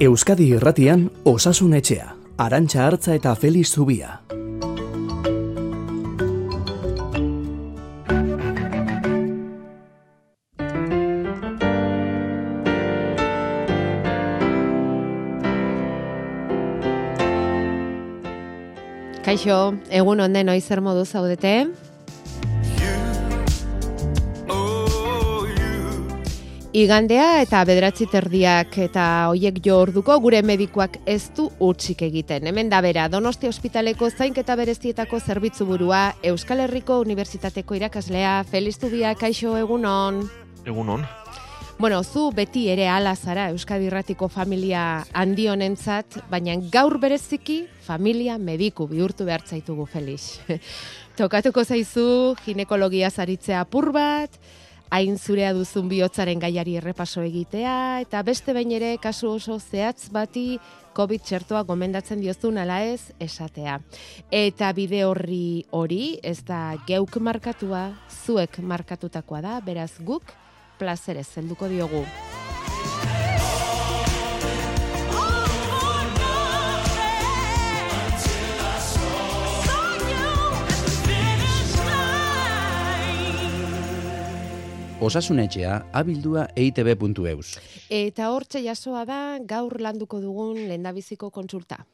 Euskadi Irratian Osasun Etxea, Arantxa Hartza eta Feliz Zubia. Kaixo, egun onden noiz zer modu zaudete? Igandea eta bederatzi terdiak eta hoiek jo orduko gure medikuak ez du utxik egiten. Hemen da bera, Donosti Hospitaleko zainketa berezietako zerbitzu burua, Euskal Herriko Unibertsitateko irakaslea, Feliz Zubia, kaixo egunon. Egunon. Bueno, zu beti ere ala zara Euskadi Irratiko familia handi honentzat, baina gaur bereziki familia mediku bihurtu behar zaitugu Felix. Tokatuko zaizu ginekologia zaritzea apur bat, hain zurea duzun bihotzaren gaiari errepaso egitea, eta beste behin ere kasu oso zehatz bati COVID txertoa gomendatzen diozun ala ez esatea. Eta bide horri hori, ez da geuk markatua, zuek markatutakoa da, beraz guk, plazerez helduko diogu. osasunetxea abildua eitb.eus. Eta hortxe jasoa da gaur landuko dugun lehendabiziko kontsulta.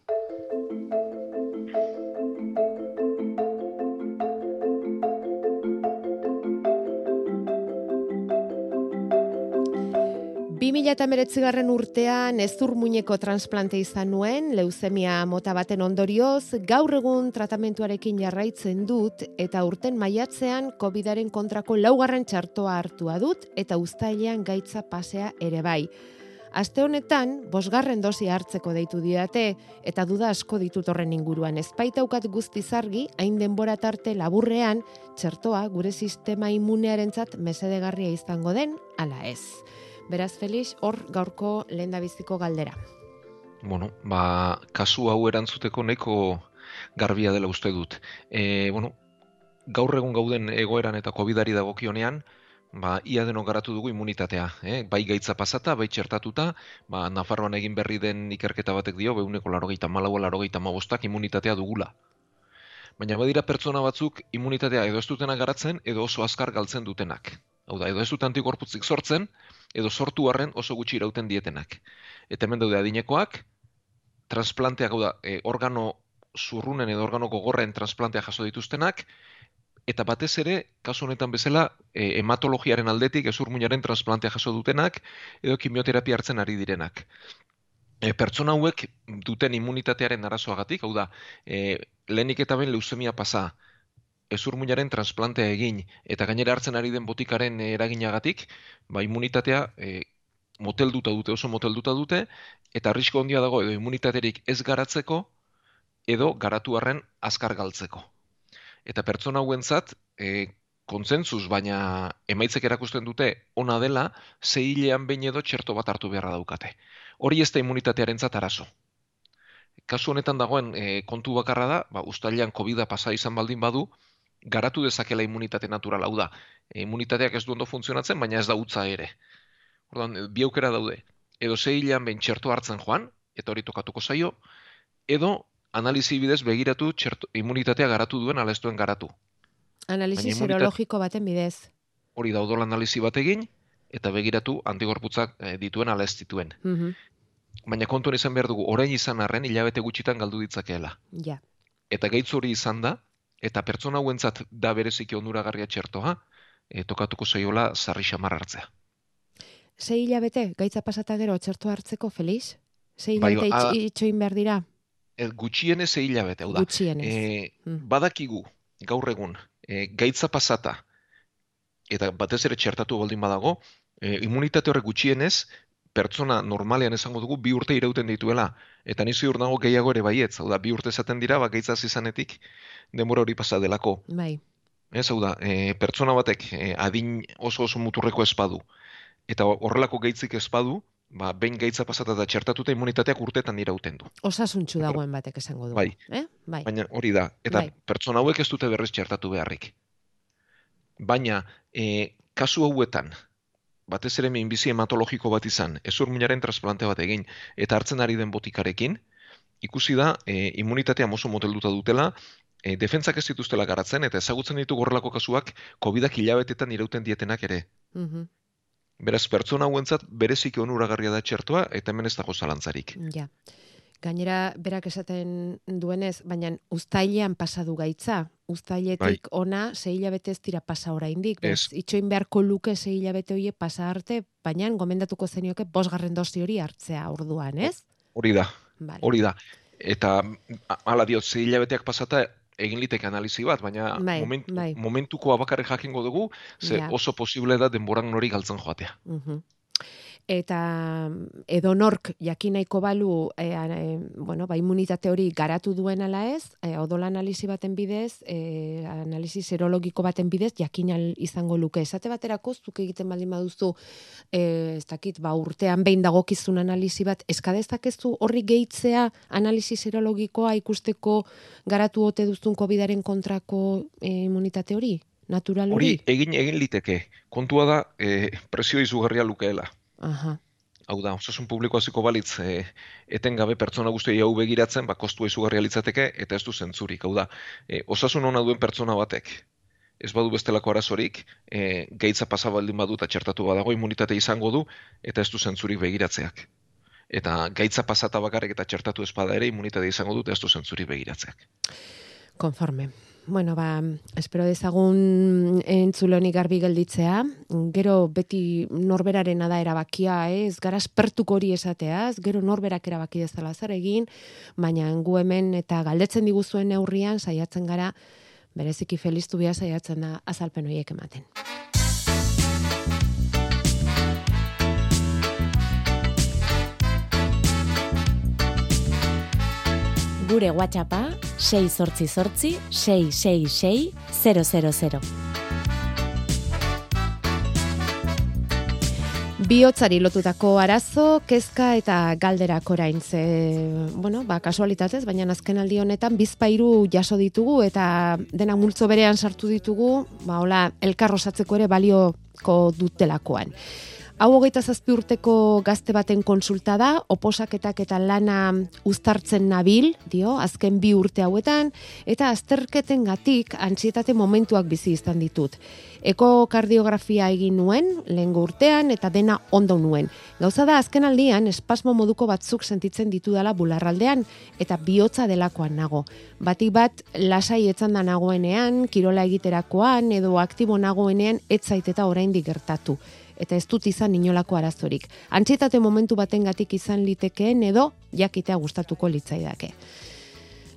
2008garren urtean ezur muineko transplante izan nuen, leuzemia mota baten ondorioz, gaur egun tratamentuarekin jarraitzen dut eta urten maiatzean COVIDaren kontrako laugarren txartoa hartua dut eta uztailean gaitza pasea ere bai. Aste honetan, bosgarren dosi hartzeko deitu didate, eta duda asko ditut horren inguruan. Ez baitaukat guzti zargi, hain denbora tarte laburrean, txertoa gure sistema immunearentzat mesedegarria izango den, ala ez. Beraz, Felix, hor gaurko lehen biziko galdera. Bueno, ba, kasu hau erantzuteko nahiko garbia dela uste dut. E, bueno, gaur egun gauden egoeran eta COVID-ari dagokionean, ba, ia deno garatu dugu immunitatea. Eh? Bai gaitza pasata, bai txertatuta, ba, Nafarroan egin berri den ikerketa batek dio, behuneko larogeita malau, larogeita mabostak immunitatea dugula. Baina badira pertsona batzuk immunitatea edo ez dutena garatzen, edo oso azkar galtzen dutenak. Hau da, edo ez dut antikorputzik sortzen, edo sortu harren oso gutxi irauten dietenak. Eta hemen daude adinekoak, transplanteak, hau da, e, organo zurrunen edo organo gogorren transplantea jaso dituztenak, eta batez ere, kasu honetan bezala, e, hematologiaren aldetik ezurmuinaren transplantea jaso dutenak, edo kimioterapia hartzen ari direnak. E, pertsona hauek duten immunitatearen arazoagatik, hau da, e, lehenik eta ben leusemia pasa, ezurmuinaren transplantea egin eta gainera hartzen ari den botikaren eraginagatik, ba immunitatea e, motelduta dute, oso motelduta dute eta arrisko handia dago edo immunitaterik ez garatzeko edo garatu harren azkar galtzeko. Eta pertsona hauentzat, e, kontzentzuz, baina emaitzek erakusten dute ona dela, zehilean behin edo txerto bat hartu beharra daukate. Hori ez da immunitatearen arazo. Kasu honetan dagoen e, kontu bakarra da, ba, ustailean COVID-a pasa izan baldin badu, garatu dezakela immunitate natural hau da. Immunitateak ez du ondo funtzionatzen, baina ez da utza ere. Ordan bi aukera daude. Edo sei hilan ben txerto hartzen joan, eta hori tokatuko zaio, edo analizi bidez begiratu txerto, immunitatea garatu duen ala ez duen garatu. Analizi serologiko baten bidez. Hori da odol analizi bat egin, eta begiratu antigorputzak e, dituen ala ez dituen. Mm Baina kontuan izan behar dugu, orain izan arren hilabete gutxitan galdu ditzakeela. Ja. Eta gaitz hori izan da, eta pertsona hauentzat da bereziki onuragarria txertoa, e, tokatuko zaiola sarri xamar hartzea. Sei hilabete, gaitza pasata gero txertoa hartzeko, Feliz? Sei bai, hilabete bai, itxoin behar dira? E, gutxienez sei hilabete, hau da. Gutxienez. E, badakigu, gaur egun, e, gaitza pasata, eta batez ere txertatu baldin badago, e, immunitate horrek gutxienez, pertsona normalean esango dugu bi urte irauten dituela eta ni ziur nago gehiago ere baietz, hau da bi urte esaten dira ba gaitzaz izanetik denbora hori pasa delako. Bai. Ez hau da, e, pertsona batek e, adin oso oso muturreko espadu eta horrelako gaitzik espadu, ba behin gaitza pasata da txertatuta immunitateak urtetan irauten du. Osasuntxu dagoen batek esango du. Bai. Eh? bai. Baina hori da, eta bai. pertsona hauek ez dute berriz txertatu beharrik. Baina, e, kasu hauetan, batez ere minbizi hematologiko bat izan, ezur minaren trasplante bat egin, eta hartzen ari den botikarekin, ikusi da e, immunitatea mozo motelduta dutela, e, defentzak ez dituztela garatzen, eta ezagutzen ditu gorrelako kasuak COVID-ak hilabetetan irauten dietenak ere. Mhm. Beraz, pertsona hauentzat bereziki onuragarria da txertoa, eta hemen ez dago zalantzarik. Ja. Gainera, berak esaten duenez, baina uztailean pasadu gaitza. Uztailetik ona, sei hilabete ez dira pasa oraindik. Bez, Ez. itxoin beharko luke sei hilabete hoie pasa arte, baina gomendatuko zenioke bosgarren dosi hori hartzea orduan, ez? Hori da, Vale. hori da. Eta a- hala diot, zei hilabeteak pasata egin liteke analizi bat, baina Bai, momentu, bai. momentukoa bakarrik jakingo dugu, ze Ja. oso posible da denboran nori galtzen joatea. Mhm. Eta edonork jakin nahiko balu e, e, bueno, ba, immunitate hori garatu duen ala ez, e, odola analisi baten bidez, e, analisi serologiko baten bidez, jakin izango luke. Esate baterako, zuk egiten baldin baduzu, e, ez dakit, ba, urtean behin dagokizun analisi bat, eskadeztakezu horri gehitzea analisi serologikoa ikusteko garatu ote duzun COVID-aren kontrako e, immunitate hori? Natural hori? Hori egin egin liteke. Kontua da, e, presio izugarria lukeela. Aha. Hau da, osasun publiko hasiko balitz, e, etengabe pertsona guztiei hau begiratzen, ba, kostua izugarria litzateke, eta ez du zentzurik. Hau da, e, osasun ona duen pertsona batek, ez badu bestelako arazorik, e, gaitza pasa baldin badu eta txertatu badago immunitate izango du, eta ez du zentzurik begiratzeak. Eta gaitza pasata bakarrik eta txertatu espada ere immunitate izango dut, ez du zentzurik begiratzeak. Konforme. Bueno, ba, espero dezagun entzule honi garbi gelditzea. Gero beti norberaren da erabakia, eh? ez gara espertuko hori esateaz, gero norberak erabaki dezala zer egin, baina gu hemen eta galdetzen diguzuen neurrian saiatzen gara bereziki feliztu bia saiatzen da azalpen horiek ematen. Gure WhatsAppa 688 666 000. Biotzari lotutako arazo, kezka eta galderak orain ze, bueno, ba, kasualitatez, baina azken aldi honetan bizpairu jaso ditugu eta dena multzo berean sartu ditugu, ba, hola, elkarrosatzeko ere balioko dutelakoan. Hau hogeita zazpi urteko gazte baten konsulta da, oposaketak eta lana uztartzen nabil, dio, azken bi urte hauetan, eta azterketen gatik antsietate momentuak bizi izan ditut. Ekokardiografia egin nuen, lehengo urtean, eta dena ondo nuen. Gauza da, azken aldian, espasmo moduko batzuk sentitzen ditudala bularraldean, eta bihotza delakoan nago. Batik bat, lasai etzan da nagoenean, kirola egiterakoan, edo aktibo nagoenean, etzait eta oraindik gertatu eta ez dut izan inolako arazorik. Antsietate momentu batengatik izan litekeen edo jakitea gustatuko litzaidake.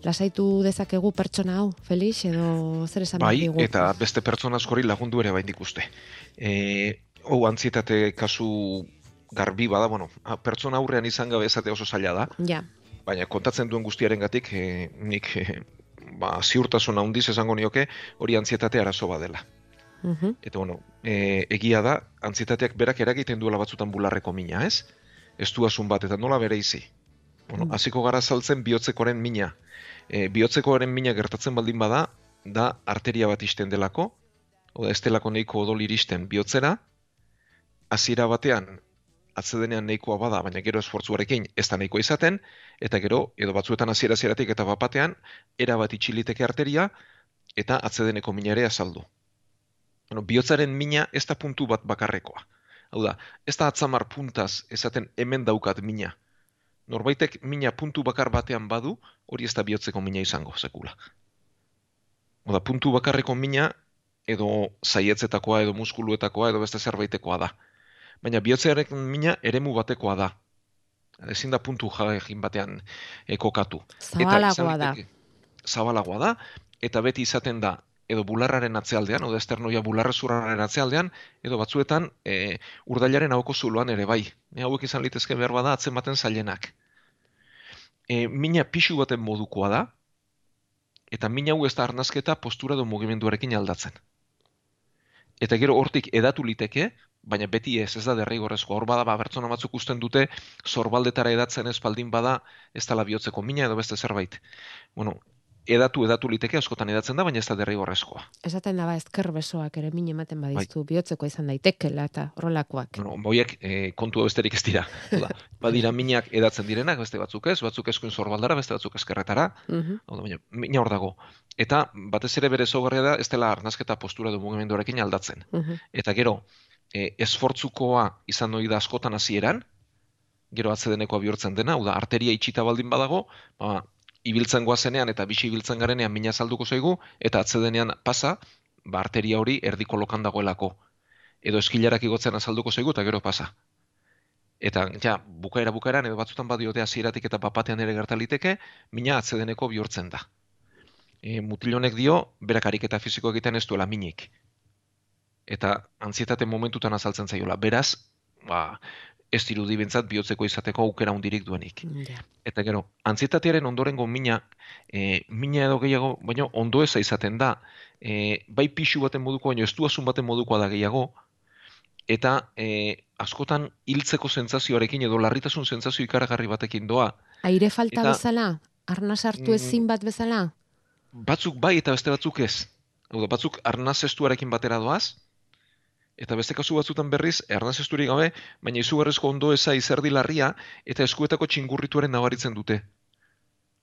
Lasaitu dezakegu pertsona hau, Felix, edo zer esan Bai, digu? eta beste pertsona askori lagundu ere bain ikuste. E, hau antzietate kasu garbi bada, bueno, pertsona aurrean izan gabe esatea oso zaila da, Ja, baina kontatzen duen guztiarengatik e, nik e, ba, ziurtasun handiz esango nioke hori antzietate arazo badela. Mhm, Eta bueno, e, egia da, antzietateak berak eragiten duela batzutan bularreko mina, ez? Ez du asun bat, eta nola bere izi. Bueno, Mm. hasiko gara saltzen bihotzekoren mina. E, bihotzekoren mina gertatzen baldin bada, da arteria bat isten delako, oda ez delako nahiko odol iristen bihotzera, hasiera batean, atzedenean nahikoa bada, baina gero esfortzuarekin ez da nahikoa izaten, eta gero, edo batzuetan hasiera hasieratik eta bapatean, era bat itxiliteke arteria, eta atzedeneko mina ere azaldu. Bueno, bihotzaren mina ez da puntu bat bakarrekoa. Hau da, ez da atzamar puntaz esaten hemen daukat mina. Norbaitek mina puntu bakar batean badu, hori ez da bihotzeko mina izango, sekula. Hau da, puntu bakarreko mina, edo zaietzetakoa, edo muskuluetakoa, edo beste zerbaitekoa da. Baina bihotzearen mina eremu batekoa da. Ezin da puntu jagin batean eh, kokatu. Eta izan zabalagoa da. Zabalagoa da, eta beti izaten da, edo bularraren atzealdean, edo esternoia bularrezurraren atzealdean, edo batzuetan e, urdailaren ahoko zuloan ere bai. E, hauek izan litezke behar bada atzen baten zailenak. E, mina pixu baten modukoa da, eta mina hau ez da arnazketa postura edo mugimenduarekin aldatzen. Eta gero hortik edatu liteke, baina beti ez, ez da derrigorrezkoa. Hor bada, ba, bertsona batzuk usten dute, zorbaldetara edatzen ez baldin bada, ez dala bihotzeko mina edo beste zerbait. Bueno, edatu edatu liteke askotan edatzen da, baina ez da derrigorrezkoa. Esaten da ba ezker besoak ere min ematen Bai. badizu bihotzeko izan daitekela eta horrelakoak. Bueno, boiek e, kontua besterik ez dira. Hau da, badira minak edatzen direnak, beste batzuk ez, batzuk eskuin zorbaldara, beste batzuk eskerretara, hau da, baina mina hor dago. Eta batez ere bere ezaugarria da, ez dela arnazketa postura du mugimenduarekin aldatzen. Mhm. Eta gero, e, esfortzukoa izan ohi da askotan hasieran, gero atzedenekoa bihurtzen dena, hau da, arteria itxita baldin badago, ba, ibiltzen goazenean eta bisi ibiltzen garenean mina salduko zaigu, eta atzedenean pasa, ba, arteria hori erdiko lokan dagoelako. Edo eskilarak igotzen azalduko zaigu eta gero pasa. Eta, ja, bukaera bukaeran, edo batzutan badiote hasieratik eta papatean ere gertaliteke, mina atzedeneko bihurtzen da. E, mutilonek dio, berak ariketa fisiko egiten ez duela minik. Eta antzietate momentutan azaltzen zaiola. Beraz, ba, ez dirudi bintzat bihotzeko izateko aukera hundirik duenik. Ja. Eta gero, antzietatearen ondorengo mina, e, mina edo gehiago, baina ondo eza izaten da, e, bai pixu baten moduko, baina estuazun baten modukoa da gehiago, eta e, askotan hiltzeko sentsazioarekin edo larritasun sentsazio ikaragarri batekin doa. Aire falta Eta- bezala? Arnaz hartu Mm. ezin bat bezala? Batzuk bai eta beste batzuk ez. Hau da, batzuk arnaz estuarekin batera doaz, eta beste kasu batzutan berriz, arnaz esturik gabe, baina izugarrizko ondo eza izerdi larria, eta eskuetako txingurrituaren nabaritzen dute.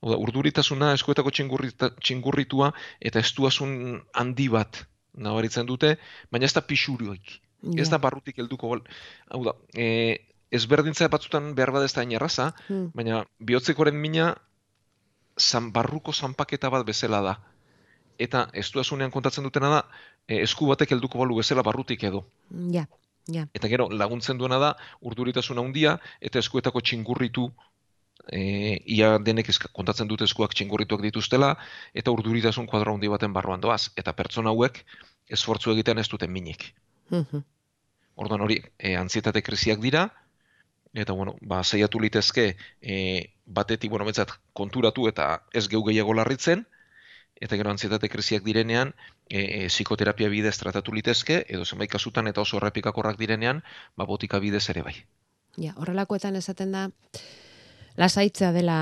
Hau da, urduritasuna eskuetako txingurrita, txingurritua eta estuasun handi bat nabaritzen dute, baina ez da pixurioik. Ez da barrutik helduko. Hau da, e, ezberdintza batzutan behar bada ez da hain erraza, Hmm. baina bihotzekoren mina zan, barruko zanpaketa bat bezala da. Eta ez duasunean kontatzen dutena da, esku batek helduko balu bezala barrutik edo. Ja, ja. Eta gero laguntzen duena da urduritasuna handia eta eskuetako txingurritu e, ia denek kontatzen dute eskuak txingurrituak dituztela eta urduritasun kuadro handi baten barruan doaz. Eta pertsona hauek esfortzu egiten ez duten minik. Mhm. Orduan hori, e, antzietate krisiak dira, eta bueno, ba, saiatu litezke e, batetik, bueno, betzat, konturatu eta ez geu gehiago larritzen, eta gero antzietate krisiak direnean, e, e, psikoterapia bidez tratatu litezke, edo zenbait kasutan eta oso errepikakorrak direnean, ba, botika bidez ere bai. Ja, horrelakoetan esaten da lasaitzea dela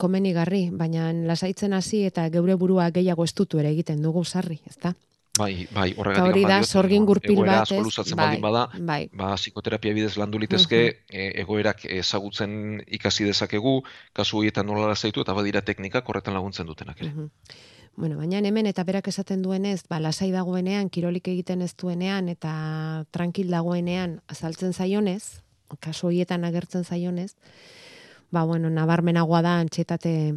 komenigarri, baina lasaitzen hasi eta geure burua gehiago estutu ere egiten dugu sarri, ezta? Bai, bai, horregatik hori da sorgin gurpil bat, ez? luzatzen Bai, bada, bai. ba, psikoterapia bidez landu litezke, e, egoerak ezagutzen ikasi dezakegu, kasu horietan nola lasaitu eta badira teknikak horretan laguntzen dutenak ere. Mhm. Bueno, baina hemen eta berak esaten duenez, ba, lasai dagoenean, kirolik egiten ez duenean, eta tranquil dagoenean azaltzen zaionez, kasu horietan agertzen zaionez, ba, bueno, nabarmenagoa da antxetate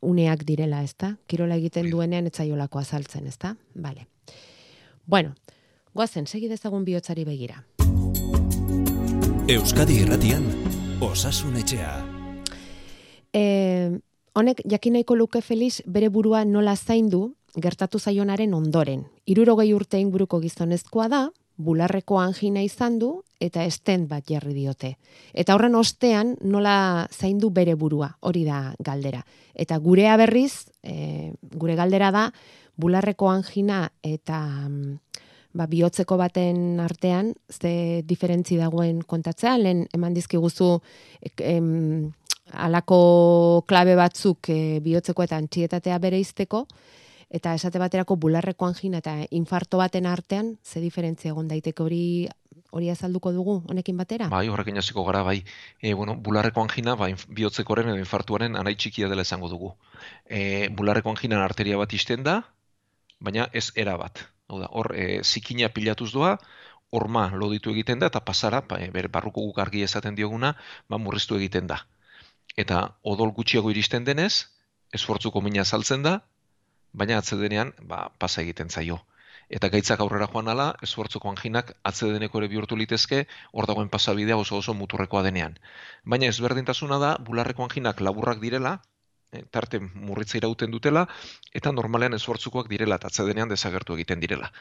uneak direla, ezta? Kirola egiten duenean ez zaiolako azaltzen, ezta? Vale. Bueno, goazen, segi dezagun bihotzari begira. Euskadi Irratian Osasun Etxea. E, honek jakin nahiko luke Felix bere burua nola zaindu gertatu zaionaren ondoren. Irurogei urte inguruko gizonezkoa da, bularreko angina izan du eta estent bat jarri diote. Eta horren ostean nola zaindu bere burua, hori da galdera. Eta gurea berriz, e, gure galdera da, bularreko angina eta mm, ba, bihotzeko baten artean, ze diferentzi dagoen kontatzea, lehen eman dizkiguzu em, alako klabe batzuk e, bihotzeko eta antxietatea bere izteko, eta esate baterako bularreko angina eta infarto baten artean, ze diferentzia egon daiteke hori hori azalduko dugu honekin batera? Bai, horrekin hasiko gara, bai. E, bueno, bularreko angina, bai, bihotzekoren edo infartuaren anai txikia dela esango dugu. E, bularreko anginan arteria bat isten da, baina ez era bat. Hau da, hor, e, zikina pilatuz doa, horma loditu egiten da, eta pasara, ba, e, barruko guk argi esaten dioguna, ba, murriztu egiten da. Eta odol gutxiago iristen denez, esfortzuko mina saltzen da, baina atzedenean, ba, pasa egiten zaio. Eta gaitzak aurrera joan ala, esfortzuko anginak atzedeneko ere bihurtu litezke, hor dagoen pasabidea oso oso muturrekoa denean. Baina ezberdintasuna da, bularreko anginak laburrak direla, eh, tarte murritza irauten dutela, eta normalean esfortzukoak direla, eta atzedenean desagertu egiten direla.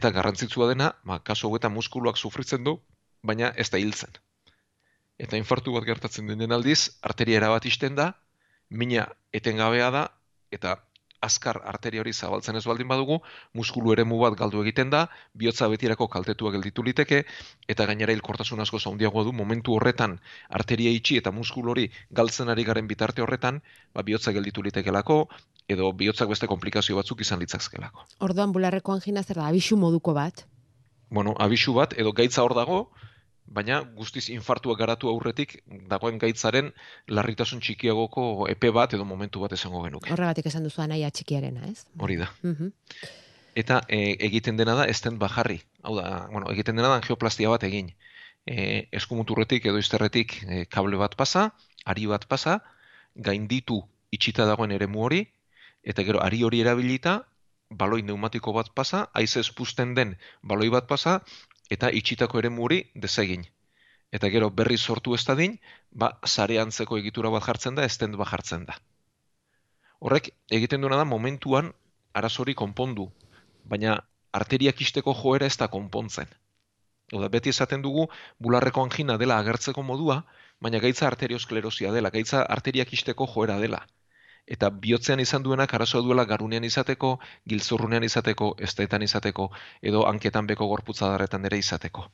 Eta garrantzitsua dena, ba, kasu hauetan muskuluak sufritzen du, baina ez da hiltzen. Eta infartu bat gertatzen denen aldiz, arteria erabat isten da, mina etengabea da, eta azkar arteria hori zabaltzen ez baldin badugu, muskulu eremu bat galdu egiten da, bihotza betirako kaltetua gelditu liteke, eta gainera hilkortasun asko zaundiagoa du, momentu horretan arteria itxi eta muskulu hori galtzen ari garen bitarte horretan, ba, bihotza gelditu litekelako, edo bihotzak beste komplikazio batzuk izan litzazkelako. Orduan bularreko angina zer da, abisu moduko bat. Bueno, abisu bat, edo gaitza hor dago, baina guztiz infartua garatu aurretik dagoen gaitzaren larritasun txikiagoko epe bat edo momentu bat esango genuke. Horregatik esan duzu anaia txikiarena, ez? Hori da. Mhm. Eta e, egiten dena da estent bajarri. Hau da, bueno, egiten dena da angioplastia bat egin. E, eskumuturretik edo izterretik e, kable bat pasa, ari bat pasa, gainditu itxita dagoen eremu hori, eta gero ari hori erabilita, baloi pneumatiko bat pasa, haizez puzten den baloi bat pasa, eta itxitako eremu hori desegin. Eta gero berri sortu ez dadin, ba, sare antzeko egitura bat jartzen da, estent bat jartzen da. Horrek, egiten duena da momentuan arazori konpondu, baina arteriak isteko joera ez da konpontzen. Oda, beti esaten dugu bularreko angina dela agertzeko modua, baina gaitza arteriosklerosia dela, gaitza arteriak isteko joera dela. Eta bihotzean izan duenak arazoa duela garunean izateko, gilzurrunean izateko, estetan izateko, edo hanketan beko gorputzadarretan ere izateko.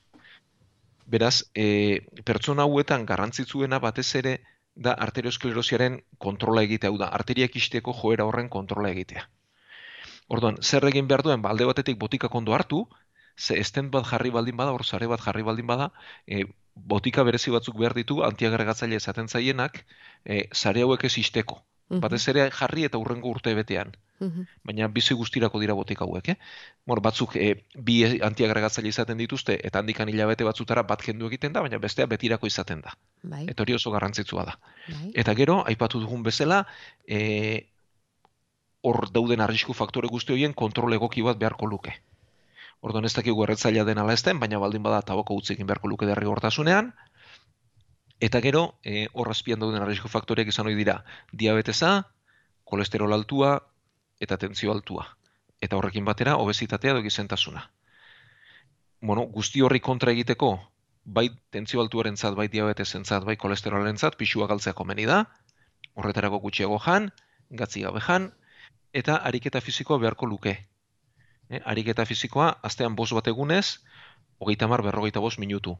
Beraz, e, pertsona hauetan garrantzitsuena batez ere da arteriosklerosiaren kontrola egitea, hau da, arteriak isteko joera horren kontrola egitea. Orduan, zer egin behar duen, balde batetik botika kondo hartu, ze estent bat jarri baldin bada, hor sare bat jarri baldin bada, e, botika berezi batzuk behar ditu, antiagregatzaile esaten zaienak, e, sare hauek ez isteko. Mhm. Batez ere jarri eta urrengo urte betean. Mhm. Baina bizi guztirako dira botika hauek, eh? Mor, batzuk e, bi antiagregatzaile izaten dituzte, eta handikan hilabete batzutara bat kendu egiten da, baina bestea betirako izaten da. Bai, Eta hori oso garrantzitsua da. bai. Eta gero, aipatu dugun bezala, e, hor dauden arrisku faktore guzti horien kontrol egoki bat beharko luke. Orduan ez dakigu erretzailea den ala ezten, baina baldin bada tabako utzi egin beharko luke derrigortasunean. Eta gero, e, hor azpian dauden arrisku faktoreak izan ohi dira, diabetesa, kolesterol altua eta tentzio altua. Eta horrekin batera, obesitatea edo gizentasuna. Bueno, guzti horri kontra egiteko, bai tentzio altuarentzat, bai diabetesentzat, bai kolesterolentzat, pisua galtzea komeni da, horretarako gutxiago jan, gatzi gabe jan, eta ariketa fisikoa beharko luke. E, ariketa fisikoa, astean bost bat egunez, hogeita mar berrogeita bost minutu.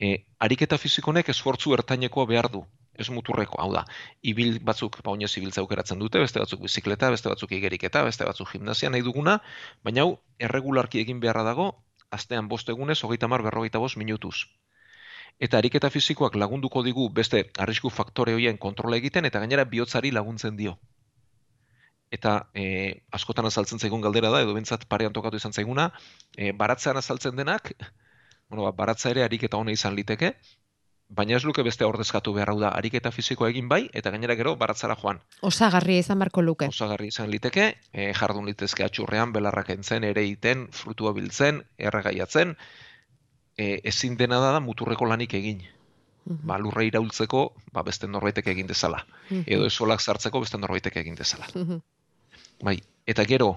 E, ariketa fisikonek esfortzu ertainekoa behar du, ez muturreko, hau da, ibil batzuk ba oinez ibiltza aukeratzen dute, beste batzuk bizikleta, beste batzuk igeriketa, beste batzuk gimnasia nahi duguna, baina hau erregularki egin beharra dago, astean bost egunez, hogeita mar berrogeita bost minutuz. Eta ariketa fisikoak lagunduko digu beste arrisku faktore horien kontrola egiten, eta gainera bihotzari laguntzen dio eta e, askotan azaltzen zaigun galdera da, edo bentsat parean tokatu izan zaiguna, e, baratzean azaltzen denak, bueno, ba, baratza ere ariketa hona izan liteke, baina ez luke beste ordezkatu behar hau da, ariketa fisikoa egin bai, eta gainera gero baratzara joan. Osagarria izan barko luke. Osagarri izan liteke, e, jardun litezke atxurrean, belarrak entzen, ere iten, frutua biltzen, erregaiatzen, e, ezin dena da muturreko lanik egin. Mhm. Ba, lurra iraultzeko, ba, beste norbaitek egin dezala. Mhm. Edo esolak sartzeko beste norbaitek egin dezala. Mhm. Bai, eta gero,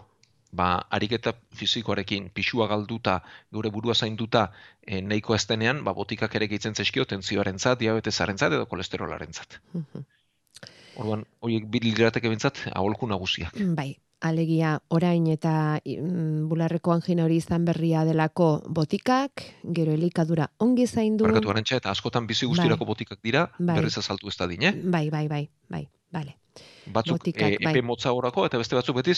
ba, ariketa fisikoarekin pixua galduta, gure burua zainduta, e, nahiko estenean, ba, botikak ere gehitzen zaizkio tentzioaren zat, diabetesaren zat, edo kolesterolaren zat. Orduan, horiek bilirateke bintzat, aholku nagusiak. Bai, alegia orain eta mm, bularreko angina hori izan berria delako botikak, gero elikadura ongi zaindu. Barkatu arantxa, eta askotan bizi guztirako botikak dira, Bai. berriz azaltu ez da din, eh? Bai, bai, bai, bai, bale. Batzuk Botikak, e, epe motza horako, eta beste batzuk betiz,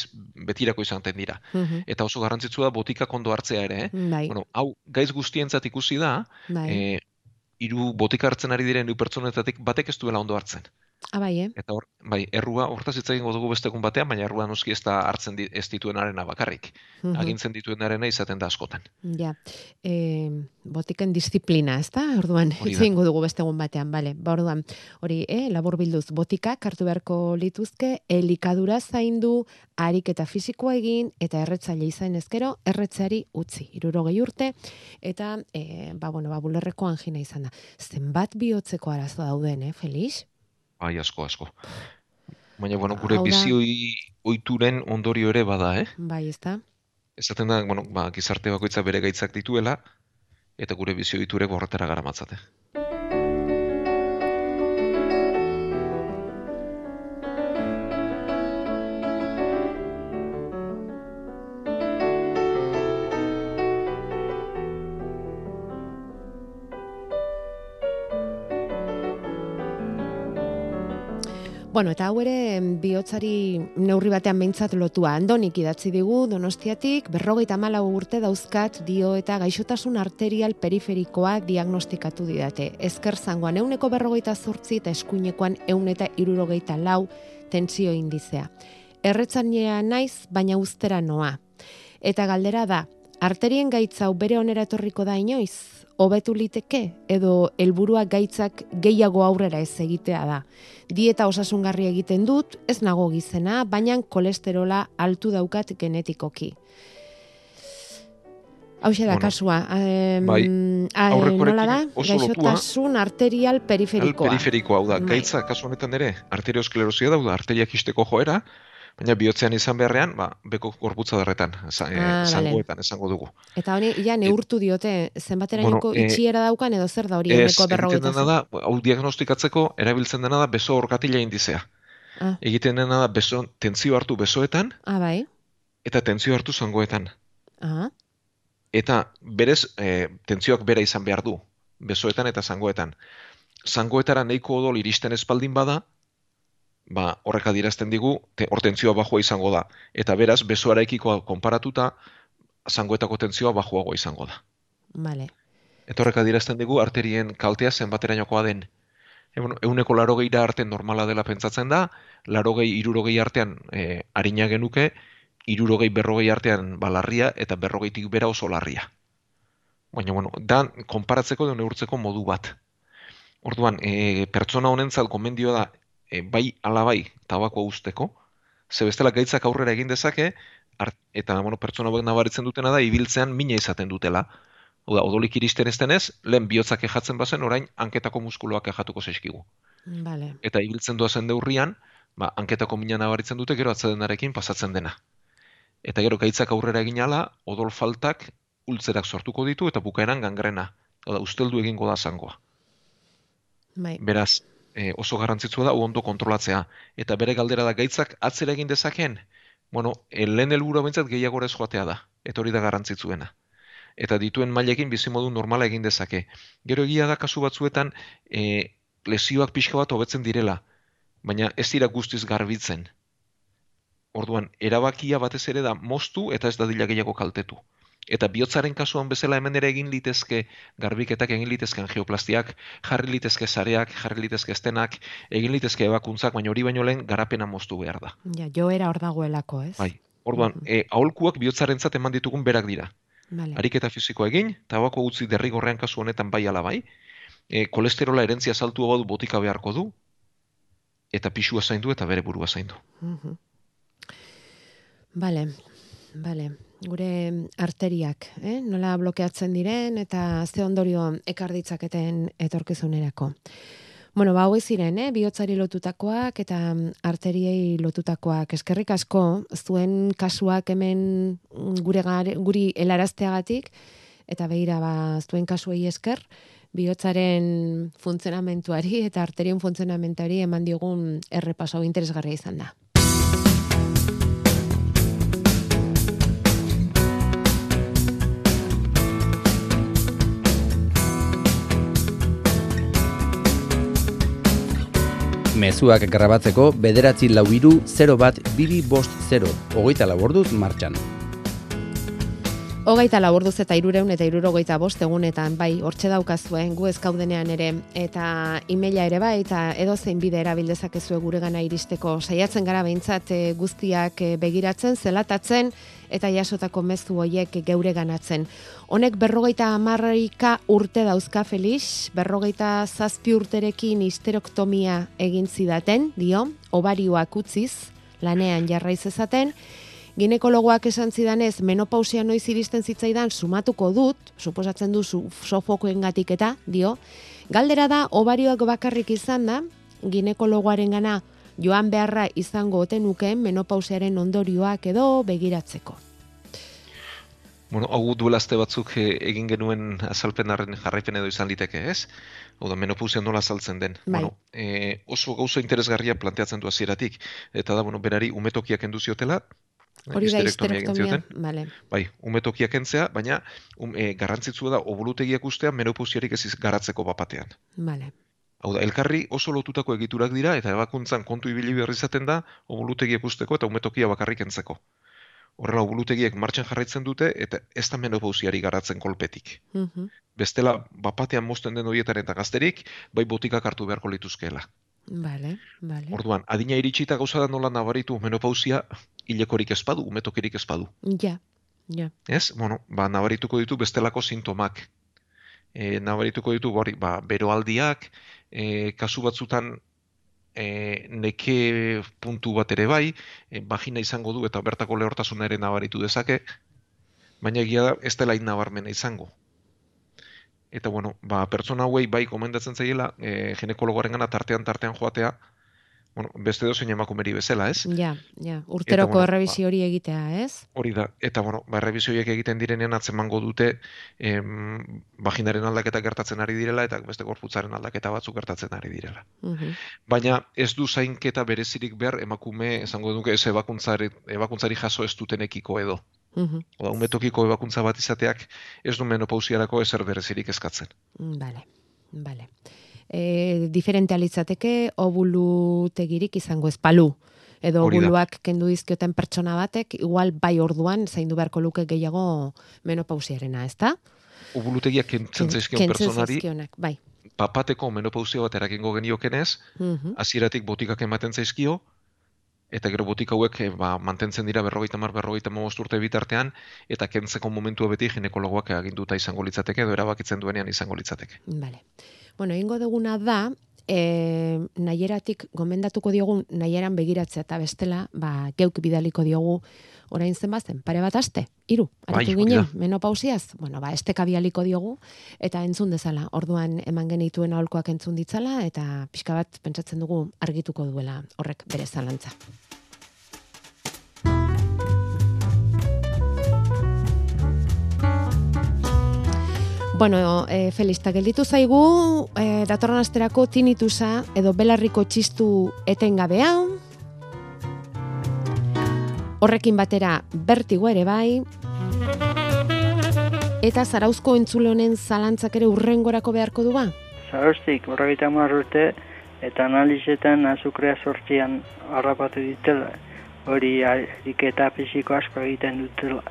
betirako izanten dira. Mhm. Eta oso garrantzitsua da botikak ondo hartzea ere, eh? Bai, Bueno, hau, gaiz guztientzat ikusi da, bai. e, hiru botika hartzen ari diren hiru pertsonetatik batek ez duela ondo hartzen. Ah, bai, eh? Eta hor, bai, errua hortaz hitz egingo dugu beste egun batean, baina errua noski ez da hartzen di, ez dituenarena bakarrik. Mhm. Agintzen dituenarena izaten da askotan. Ja, e, botiken disiplina, ez da? Orduan, hitz egingo dugu beste egun batean, bale. Ba, orduan, hori, eh, labur bilduz, botikak hartu beharko lituzke, elikadura zaindu, ariketa fisikoa egin, eta erretzaile izan ezkero, erretzeari utzi, irurogei urte, eta, e, ba, bueno, ba, bulerreko angina izan da. Zenbat bihotzeko arazo dauden, eh, Felix? Bai, asko, asko. Baina, bueno, gure Hau da- bizi oi- ohituren ondorio ere bada, eh? Bai, ez da? Esaten da, bueno, ba, gizarte bakoitza bere gaitzak dituela, eta gure bizi ohiturek horretara garamatzate. Bueno, eta hau ere bihotzari neurri batean behintzat lotua. Andonik idatzi digu Donostiatik, berrogeita malau urte dauzkat dio eta gaixotasun arterial periferikoa diagnostikatu didate. Ezker zangoan euneko berrogeita zortzi eta eskuinekoan eun eta irurogeita lau tentsio indizea. Erretzanea naiz, baina ustera noa. Eta galdera da, arterien gaitzau bere onera etorriko da inoiz? Hobetu liteke edo helburua gaitzak gehiago aurrera ez egitea da. Dieta osasungarri egiten dut, ez nago gizena, baina kolesterola altu daukat genetikoki. Hau da, kasua. Um, bai, nola da? Gaixotasun arterial periferikoa. Periferikoa, hau da. Bai. Gaitza, kasu honetan ere, arteriosklerosia da, arteriak isteko joera, baina bihotzean izan beharrean, ba, beko gorputza derretan, eh, ah, zangoetan esango dugu. Eta honi, ja, neurtu diote, zenbatera bueno, e, itxiera daukan edo zer da hori eneko berrogeita zen? da, hau diagnostikatzeko, erabiltzen dena da, beso orkatila indizea. Ah. Egiten dena da, beso, tentzio hartu besoetan, ah, bai. eta tentzio hartu zangoetan. Ah. Eta berez, e, tentzioak bera izan behar du, besoetan eta zangoetan. Zangoetara neiko odol iristen espaldin bada, ba, horrek adierazten digu, te, hortentzioa bajua izango da. Eta beraz, besoarekiko konparatuta, zangoetako tentzioa bajuago izango da. Vale. Eta horrek adierazten digu, arterien kaltea zenbatera jokoa den. E, bueno, euneko laro arte normala dela pentsatzen da, laro gehi irurogei artean e, harina genuke, irurogei berrogei artean balarria eta berrogeitik bera oso larria. Baina, bueno, da, konparatzeko den neurtzeko modu bat. Orduan, e, pertsona honentzat gomendioa da e, bai alabai tabako usteko, ze bestela gaitzak aurrera egin dezake, eta bueno, pertsona hauek nabaritzen dutena da, ibiltzean mina izaten dutela. Oda, odolik iristen ez denez, lehen bihotzak ejatzen bazen, orain, anketako muskuluak ejatuko zeskigu. Vale. Eta ibiltzen duazen deurrian, ba, anketako mina nabaritzen dute, gero atzadenarekin pasatzen dena. Eta gero gaitzak aurrera egin ala, odol faltak ultzerak sortuko ditu, eta bukaeran gangrena. Oda, usteldu egingo da zangoa. Bai. Beraz, e, oso garrantzitsua da ondo kontrolatzea. Eta bere galdera da gaitzak atzera egin dezakeen, bueno, e, lehen helburu bintzat gehiago ez joatea da. Eta hori da garrantzitsuena. Eta dituen mailekin bizimodu normala egin dezake. Gero egia da kasu batzuetan e, lesioak pixka bat hobetzen direla, baina ez dira guztiz garbitzen. Orduan, erabakia batez ere da moztu eta ez da dila gehiago kaltetu. Eta bihotzaren kasuan bezala hemen ere egin litezke garbiketak, egin litezke geoplastiak, jarri litezke zareak, jarri litezke estenak, egin litezke ebakuntzak, baina hori baino lehen garapena moztu behar da. Ja, joera hor dagoelako, ez? Bai, orduan, mm -hmm. e, aholkuak bihotzaren eman ditugun berak dira. Vale. Ariketa fizikoa egin, tabako utzi derrigorrean kasu honetan bai ala bai, e, kolesterola erentzia saltu badu botika beharko du, eta pixua zaindu eta bere burua zaindu. Mm -hmm. Vale, vale gure arteriak, eh? nola blokeatzen diren eta ze ondorio ekar ditzaketen etorkizunerako. Bueno, ba, hau ziren, eh? bihotzari lotutakoak eta arteriei lotutakoak. Eskerrik asko, zuen kasuak hemen gure guri helarazteagatik, eta behira, ba, zuen kasuei esker, bihotzaren funtzionamentuari eta arterien funtzionamentuari eman diogun errepaso interesgarria izan da. Mezuak grabatzeko bederatzi lau iru 0 bat bibi bost 0, hogeita laborduz martxan. Hogeita laborduz eta irureun eta irurogeita bost egunetan, bai, hortxe daukazuen, gu ezkaudenean ere, eta imeila ere bai, eta edo zein bide erabildezakezue gure gana iristeko. Saiatzen gara behintzat e, guztiak e, begiratzen, zelatatzen, eta jasotako mezu hoiek geure ganatzen. Honek berrogeita amarrika urte dauzka Felix, berrogeita zazpi urterekin histeroktomia egin zidaten, dio, obarioak utziz, lanean jarraiz ezaten, Ginekologoak esan zidanez, menopausia noiz iristen zitzaidan sumatuko dut, suposatzen du sofokoen gatik eta, dio, galdera da, obarioak bakarrik izan da, ginekologoaren gana joan beharra izango otenuken menopausiaren ondorioak edo begiratzeko. Bueno, hau duelazte batzuk eh, egin genuen azalpenaren jarraipen edo izan liteke, ez? Hau da, menopausia nola azaltzen den. Bai. Bueno, e, oso gauza interesgarria planteatzen du azieratik. Eta da, bueno, berari umetokiak enduziotela, Hori da histerektomia, vale. Bai, umetokiak entzea, baina um, e, garrantzitsua da obulutegiak ustea menopausiarik ez garatzeko bapatean. Vale. Hau da, elkarri oso lotutako egiturak dira eta ebakuntzan kontu ibili behar izaten da obulutegiek usteko eta umetokia bakarrik entzeko. Horrela, obulutegiek martxan jarraitzen dute eta ez da menopausiari garatzen kolpetik. Mhm. Bestela, bapatean mozten den horietaren eta gazterik, bai botikak hartu beharko lituzkeela. Vale, vale. Orduan, adina iritsita gauza da nola nabaritu menopausia hilekorik ezpadu, umetokirik ezpadu. Ja, ja. Ez? Bueno, ba, nabarituko ditu bestelako sintomak. E, nabarituko ditu hori, ba, beroaldiak, e, kasu batzutan e, neke puntu bat ere bai, e, vagina izango du eta bertako lehortasuna ere nabaritu dezake, baina egia da ez dela nabarmena izango. Eta bueno, ba, pertsona hauei bai komendatzen zaiela, e, ginekologoaren gana tartean tartean joatea, bueno, beste dozein emakumeri bezala, ez? Ja, ja. Urteroko bueno, ba- hori egitea, ez? Hori da, eta bueno, ba, errebizioiek egiten direnean atzemango dute em, vaginaren aldaketa gertatzen ari direla eta beste gorputzaren aldaketa batzuk gertatzen ari direla. Mhm. Baina ez du zainketa berezirik behar emakume esango duke ez ebakuntzari, ebakuntzari jaso ez dutenekiko edo. Mhm. Oda, umetokiko ebakuntza bat izateak ez du menopausiarako ezer berezirik eskatzen. Vale, vale. E, diferente alitzateke obulutegirik izango ez palu. Edo obuluak kendu dizkioten pertsona batek, igual bai orduan zaindu beharko luke gehiago menopausiarena, ezta? Ubulutegiak kentzen zaizkion pertsonari, bai. papateko menopausia bat erakingo geniokenez, Mhm. hasieratik botikak ematen zaizkio, eta gero botika hauek eh, ba, mantentzen dira berrogeita mar, berrogeita hamabost urte bitartean, eta kentzeko momentua beti ginekologoak aginduta izango litzateke, edo erabakitzen duenean izango litzateke. Vale. Bueno, egingo duguna da, e, nahieratik gomendatuko diogun nahieran begiratzea eta bestela, ba, geuk bidaliko diogu orain zen bazen, pare bat aste, hiru, Bai, aritu hori ginen, menopausiaz, bueno, ba, esteka bialiko diogu, eta entzun dezala, orduan eman genituen aholkoak entzun ditzala, eta pixka bat pentsatzen dugu argituko duela horrek bere zalantza. Bueno, e, Felista, gelditu zaigu, e, datorren asterako tinitusa edo belarriko txistu etengabea, horrekin batera bertigo ere bai, eta zarauzko entzule honen zalantzak ere urrengorako beharko du ba? Zarostik, horregaita urte, eta analizetan azukrea sortzian harrapatu ditela. Hori ariketa fisiko asko egiten dutela.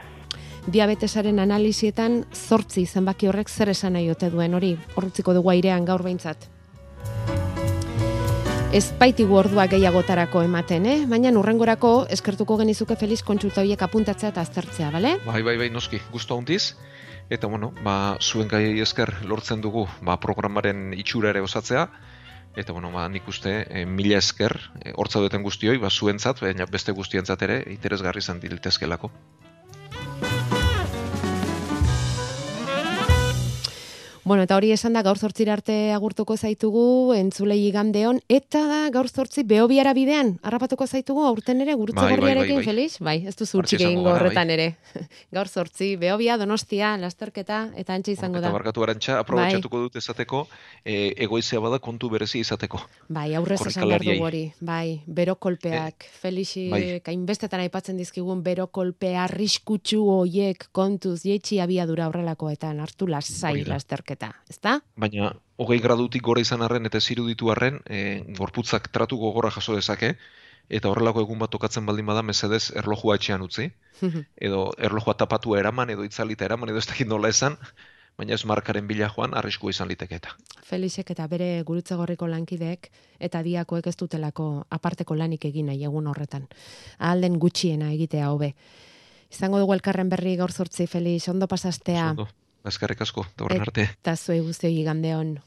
Diabetesaren analizietan zortzi zenbaki horrek zer esan nahi ote duen hori, horretziko dugu airean gaur behintzat. Ez baitigu ordua gehiagotarako ematen, eh? Baina urrengorako eskertuko genizuke Feliz kontsulta horiek apuntatzea eta aztertzea, bale? Bai, bai, bai, noski, gusto handiz, eta bueno, ba, zuen gai esker lortzen dugu, ba, programaren itxura ere osatzea, eta bueno, ba, nik uste, e, mila esker, e, hortza duten guztioi, ba, zuentzat, baina beste guztientzat ere, interesgarri izan diltezkelako. Bueno, eta hori esan da gaur zortzira arte agurtuko zaitugu, entzulei igandeon, eta da gaur zortzi behobiara bidean, harrapatuko zaitugu aurten ere gurutze Bai, bai, gorriarekin, bai, bai. Felix? Bai, ez du zurtxik egingo gara, horretan ere. gaur zortzi, behobia, donostia, lasterketa, eta antxe izango eta da. barkatu arantxa, aprobetxatuko dut esateko, e, egoizea bada kontu berezi izateko. Bai, aurrez esan behar dugu hori. Bai, berokolpeak, Felixi, bai. hainbestetan aipatzen dizkigun berokolpe arriskutsu hoiek kontuz jetxi abiadura horrelakoetan hartu lasai Hori da. lasterketa, ezta? Baina, hogei gradutik gora izan arren eta ez iruditu arren, e, gorputzak tratu gogorra jaso dezake, eta horrelako egun bat tokatzen baldin bada mesedez erlojua etxean utzi, edo erlojua tapatua eraman, edo itzalita eraman, edo ez dakit nola esan, baina ez markaren bila joan, arriskua izan liteke eta. Felixek eta bere gurutze gorriko lankideek eta diakoek ez dutelako aparteko lanik egin nahi egun horretan. Alden gutxiena egitea hobe. Izango dugu elkarren berri gaur zortzi, Felix, ondo pasastea. Ondo, Eskerrik asko, eta arte. Eta zuei guztioi igandeon.